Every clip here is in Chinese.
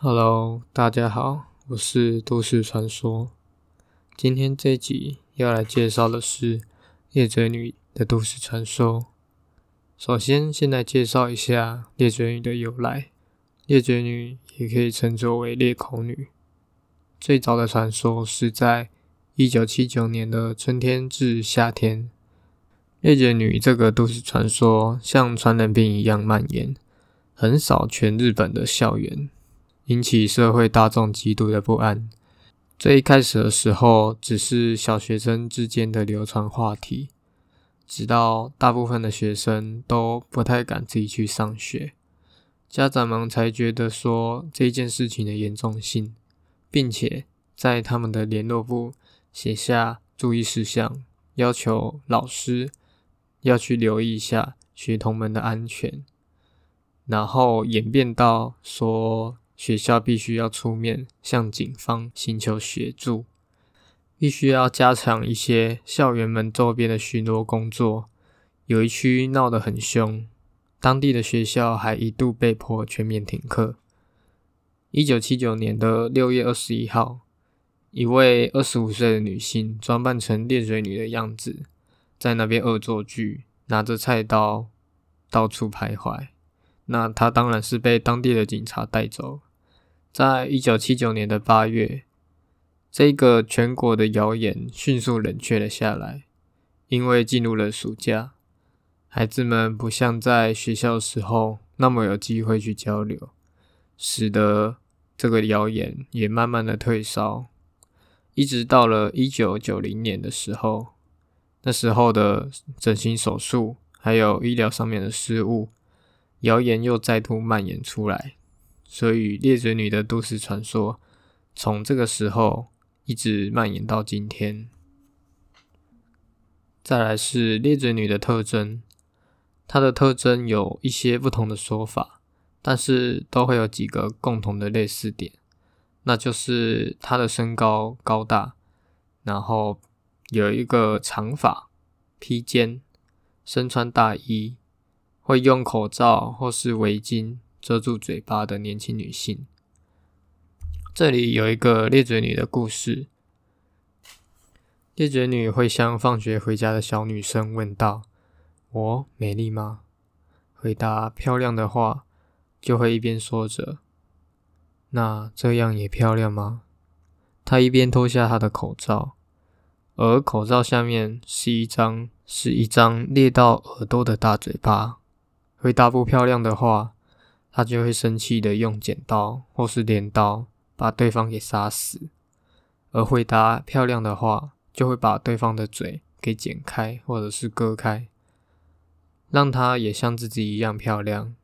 Hello，大家好，我是都市传说。今天这集要来介绍的是猎嘴女的都市传说。首先，先来介绍一下猎嘴女的由来。猎嘴女也可以称作为裂口女。最早的传说是在一九七九年的春天至夏天，猎嘴女这个都市传说像传染病一样蔓延，横扫全日本的校园。引起社会大众极度的不安。最一开始的时候，只是小学生之间的流传话题，直到大部分的学生都不太敢自己去上学，家长们才觉得说这件事情的严重性，并且在他们的联络簿写下注意事项，要求老师要去留意一下学童们的安全，然后演变到说。学校必须要出面向警方寻求协助，必须要加强一些校园门周边的巡逻工作。有一区闹得很凶，当地的学校还一度被迫全面停课。一九七九年的六月二十一号，一位二十五岁的女性装扮成猎水女的样子，在那边恶作剧，拿着菜刀到处徘徊。那她当然是被当地的警察带走。在一九七九年的八月，这个全国的谣言迅速冷却了下来，因为进入了暑假，孩子们不像在学校时候那么有机会去交流，使得这个谣言也慢慢的退烧。一直到了一九九零年的时候，那时候的整形手术还有医疗上面的失误，谣言又再度蔓延出来。所以，猎嘴女的都市传说从这个时候一直蔓延到今天。再来是猎嘴女的特征，它的特征有一些不同的说法，但是都会有几个共同的类似点，那就是她的身高高大，然后有一个长发披肩，身穿大衣，会用口罩或是围巾。遮住嘴巴的年轻女性。这里有一个猎嘴女的故事。猎嘴女会向放学回家的小女生问道：“我美丽吗？”回答漂亮的话，就会一边说着：“那这样也漂亮吗？”她一边脱下她的口罩，而口罩下面是一张是一张裂到耳朵的大嘴巴。回答不漂亮的话。他就会生气的用剪刀或是镰刀把对方给杀死，而回答漂亮的话，就会把对方的嘴给剪开或者是割开，让他也像自己一样漂亮。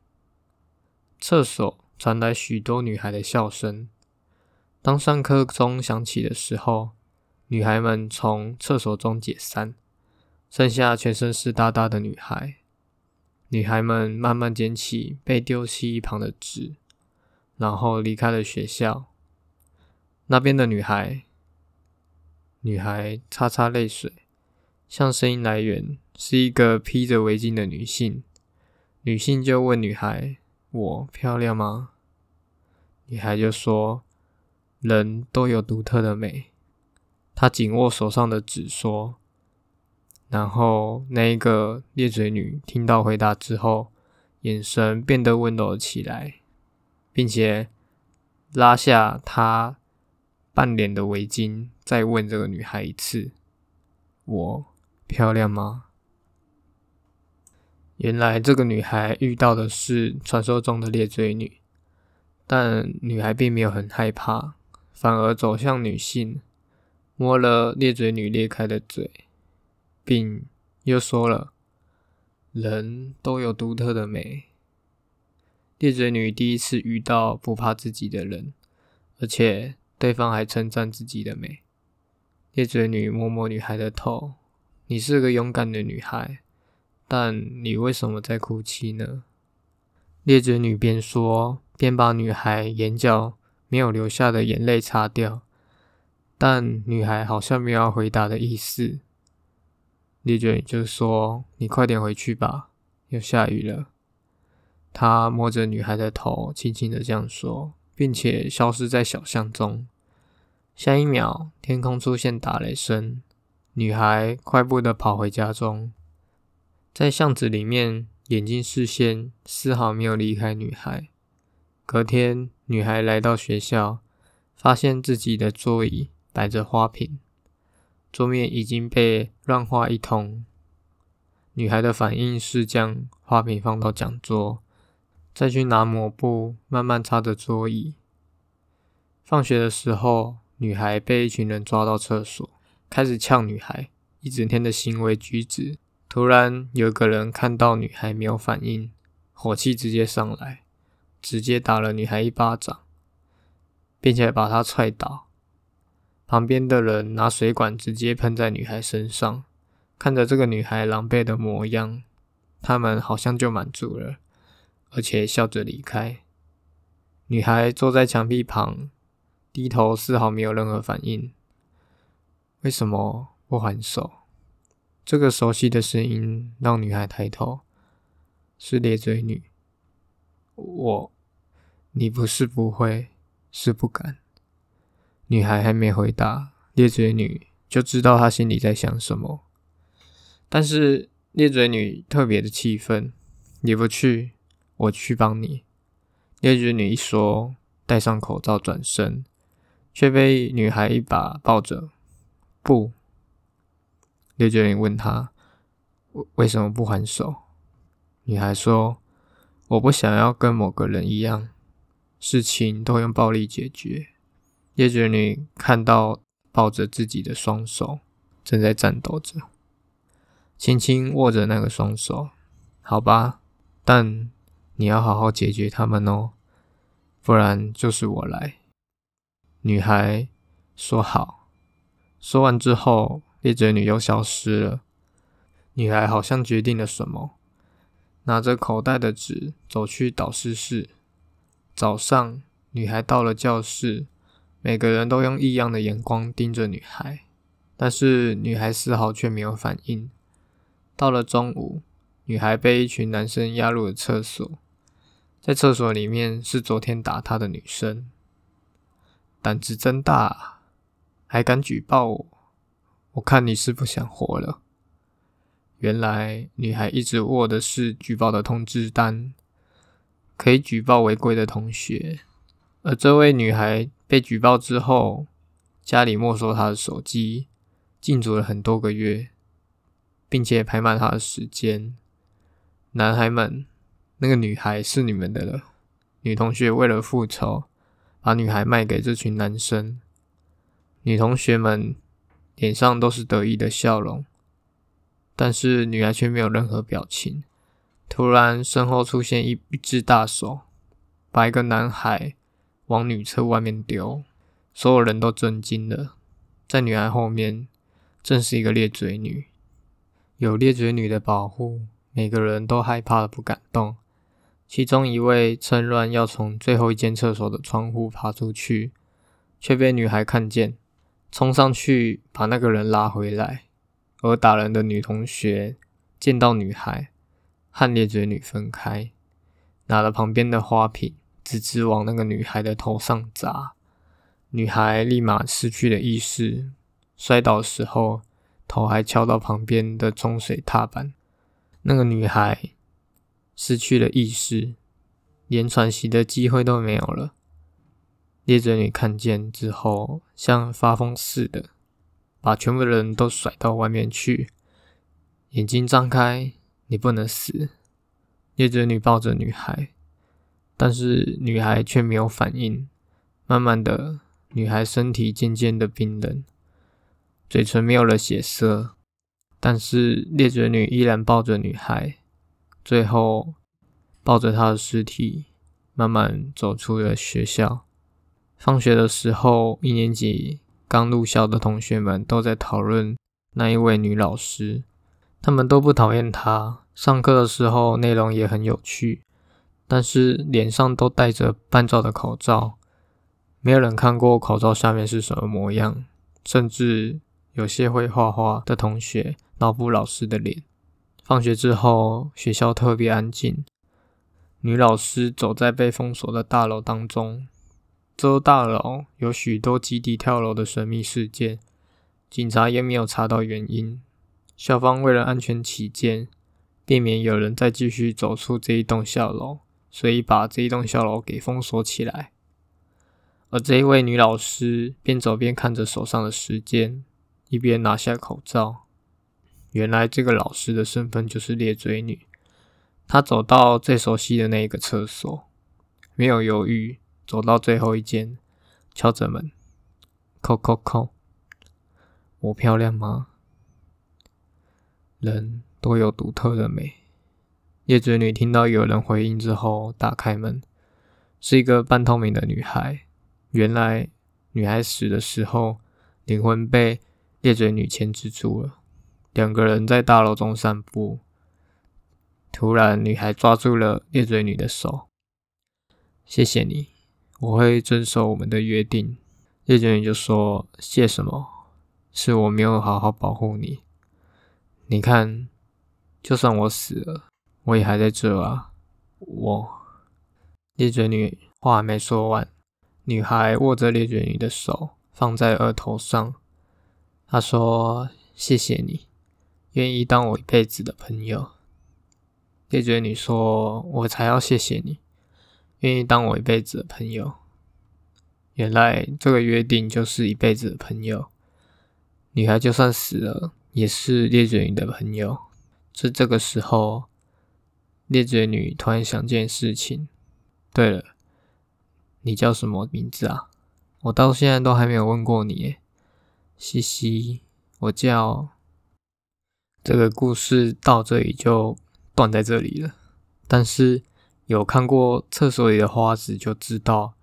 厕所传来许多女孩的笑声。当上课钟响起的时候，女孩们从厕所中解散，剩下全身湿哒哒的女孩。女孩们慢慢捡起被丢弃一旁的纸，然后离开了学校。那边的女孩，女孩擦擦泪水，向声音来源是一个披着围巾的女性。女性就问女孩：“我漂亮吗？”女孩就说：“人都有独特的美。”她紧握手上的纸说。然后，那一个裂嘴女听到回答之后，眼神变得温柔起来，并且拉下她半脸的围巾，再问这个女孩一次：“我漂亮吗？”原来这个女孩遇到的是传说中的裂嘴女，但女孩并没有很害怕，反而走向女性，摸了裂嘴女裂开的嘴。并又说了：“人都有独特的美。”猎嘴女第一次遇到不怕自己的人，而且对方还称赞自己的美。猎嘴女摸摸女孩的头：“你是个勇敢的女孩，但你为什么在哭泣呢？”猎嘴女边说边把女孩眼角没有流下的眼泪擦掉，但女孩好像没有要回答的意思。猎嘴就说：“你快点回去吧，要下雨了。”他摸着女孩的头，轻轻的这样说：“并且消失在小巷中。下一秒，天空出现打雷声，女孩快步的跑回家中，在巷子里面，眼睛视线丝毫没有离开女孩。隔天，女孩来到学校，发现自己的座椅摆着花瓶，桌面已经被乱画一通。女孩的反应是将花瓶放到讲桌，再去拿抹布慢慢擦着桌椅。放学的时候。女孩被一群人抓到厕所，开始呛女孩一整天的行为举止。突然，有个人看到女孩没有反应，火气直接上来，直接打了女孩一巴掌，并且把她踹倒。旁边的人拿水管直接喷在女孩身上。看着这个女孩狼狈的模样，他们好像就满足了，而且笑着离开。女孩坐在墙壁旁。低头丝毫没有任何反应，为什么不还手？这个熟悉的声音让女孩抬头，是咧嘴女。我，你不是不会，是不敢。女孩还没回答，咧嘴女就知道她心里在想什么。但是咧嘴女特别的气愤，你不去，我去帮你。咧嘴女一说，戴上口罩转身。却被女孩一把抱着。不，六九零问他：“为为什么不还手？”女孩说：“我不想要跟某个人一样，事情都用暴力解决。”叶九女看到抱着自己的双手正在颤抖着，轻轻握着那个双手。好吧，但你要好好解决他们哦，不然就是我来。女孩说：“好。”说完之后，猎嘴女又消失了。女孩好像决定了什么，拿着口袋的纸走去导师室。早上，女孩到了教室，每个人都用异样的眼光盯着女孩，但是女孩丝毫却没有反应。到了中午，女孩被一群男生押入了厕所，在厕所里面是昨天打她的女生。胆子真大，还敢举报我？我看你是不想活了。原来女孩一直握的是举报的通知单，可以举报违规的同学。而这位女孩被举报之后，家里没收她的手机，禁足了很多个月，并且排满她的时间。男孩们，那个女孩是你们的了。女同学为了复仇。把女孩卖给这群男生，女同学们脸上都是得意的笑容，但是女孩却没有任何表情。突然，身后出现一一只大手，把一个男孩往女厕外面丢，所有人都震惊了。在女孩后面，正是一个裂嘴女，有裂嘴女的保护，每个人都害怕的不敢动。其中一位趁乱要从最后一间厕所的窗户爬出去，却被女孩看见，冲上去把那个人拉回来。而打人的女同学见到女孩，和裂嘴女分开，拿了旁边的花瓶，直直往那个女孩的头上砸。女孩立马失去了意识，摔倒时候头还敲到旁边的冲水踏板。那个女孩。失去了意识，连喘息的机会都没有了。猎嘴女看见之后，像发疯似的，把全部的人都甩到外面去。眼睛张开，你不能死。猎嘴女抱着女孩，但是女孩却没有反应。慢慢的，女孩身体渐渐的冰冷，嘴唇没有了血色，但是猎嘴女依然抱着女孩。最后，抱着他的尸体，慢慢走出了学校。放学的时候，一年级刚入校的同学们都在讨论那一位女老师。他们都不讨厌她，上课的时候内容也很有趣，但是脸上都戴着半罩的口罩，没有人看过口罩下面是什么模样。甚至有些会画画的同学脑补老师的脸。放学之后，学校特别安静。女老师走在被封锁的大楼当中，州大楼有许多集体跳楼的神秘事件，警察也没有查到原因。校方为了安全起见，避免有人再继续走出这一栋校楼，所以把这一栋小楼给封锁起来。而这一位女老师边走边看着手上的时间，一边拿下口罩。原来这个老师的身份就是猎嘴女。她走到最熟悉的那一个厕所，没有犹豫，走到最后一间，敲着门，叩叩叩。我漂亮吗？人都有独特的美。裂嘴女听到有人回应之后，打开门，是一个半透明的女孩。原来，女孩死的时候，灵魂被裂嘴女牵制住了。两个人在大楼中散步，突然，女孩抓住了裂嘴女的手。谢谢你，我会遵守我们的约定。裂嘴女就说：“谢什么？是我没有好好保护你。你看，就算我死了，我也还在这啊。”我，裂嘴女话还没说完，女孩握着裂嘴女的手放在额头上，她说：“谢谢你。”愿意当我一辈子的朋友，裂嘴女说：“我才要谢谢你，愿意当我一辈子的朋友。”原来这个约定就是一辈子的朋友。女孩就算死了，也是裂嘴女的朋友。是这个时候，裂嘴女突然想件事情。对了，你叫什么名字啊？我到现在都还没有问过你。嘻嘻，我叫。这个故事到这里就断在这里了。但是有看过厕所里的花子就知道，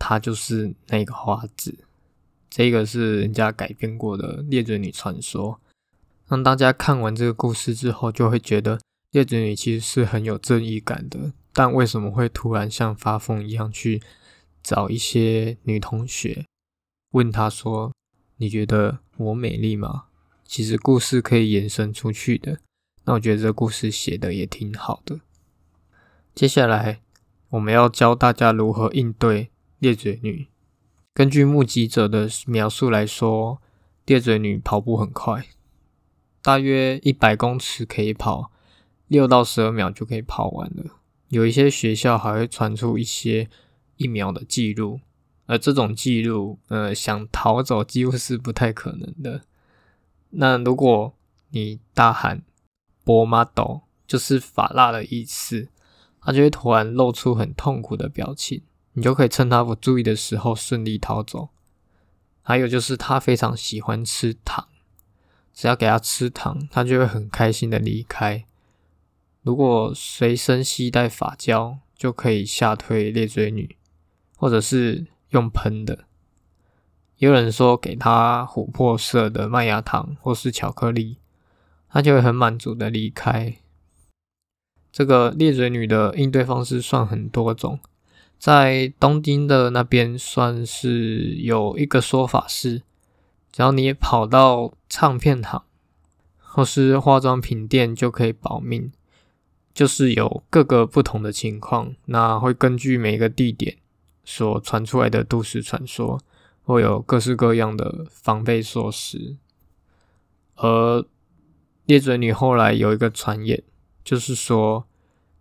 它就是那个花子。这个是人家改编过的裂嘴女传说。让大家看完这个故事之后，就会觉得裂嘴女其实是很有正义感的。但为什么会突然像发疯一样去找一些女同学，问她说：“你觉得我美丽吗？”其实故事可以延伸出去的，那我觉得这故事写的也挺好的。接下来我们要教大家如何应对裂嘴女。根据目击者的描述来说，裂嘴女跑步很快，大约一百公尺可以跑六到十二秒就可以跑完了。有一些学校还会传出一些一秒的记录，而这种记录，呃，想逃走几乎是不太可能的。那如果你大喊“波马斗”，就是法拉的意思，他就会突然露出很痛苦的表情，你就可以趁他不注意的时候顺利逃走。还有就是他非常喜欢吃糖，只要给他吃糖，他就会很开心的离开。如果随身携带发胶，就可以吓退裂嘴女，或者是用喷的。也有人说给他琥珀色的麦芽糖或是巧克力，他就会很满足的离开。这个裂嘴女的应对方式算很多种，在东京的那边算是有一个说法是，只要你跑到唱片行或是化妆品店就可以保命。就是有各个不同的情况，那会根据每个地点所传出来的都市传说。会有各式各样的防备措施，而裂嘴女后来有一个传言，就是说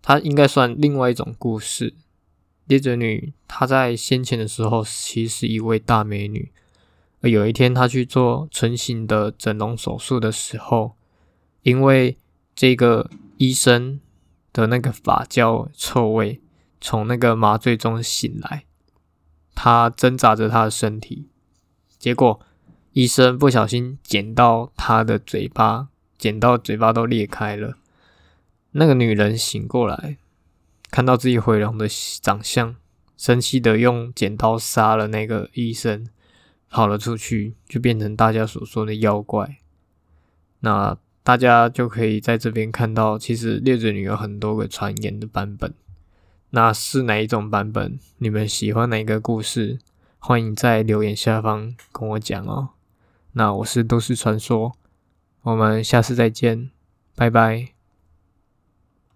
她应该算另外一种故事。裂嘴女她在先前的时候其实是一位大美女，而有一天她去做成型的整容手术的时候，因为这个医生的那个发胶臭味从那个麻醉中醒来。他挣扎着他的身体，结果医生不小心剪到他的嘴巴，剪到嘴巴都裂开了。那个女人醒过来，看到自己毁容的长相，生气的用剪刀杀了那个医生，跑了出去，就变成大家所说的妖怪。那大家就可以在这边看到，其实猎嘴女有很多个传言的版本。那是哪一种版本？你们喜欢哪个故事？欢迎在留言下方跟我讲哦。那我是都市传说，我们下次再见，拜拜。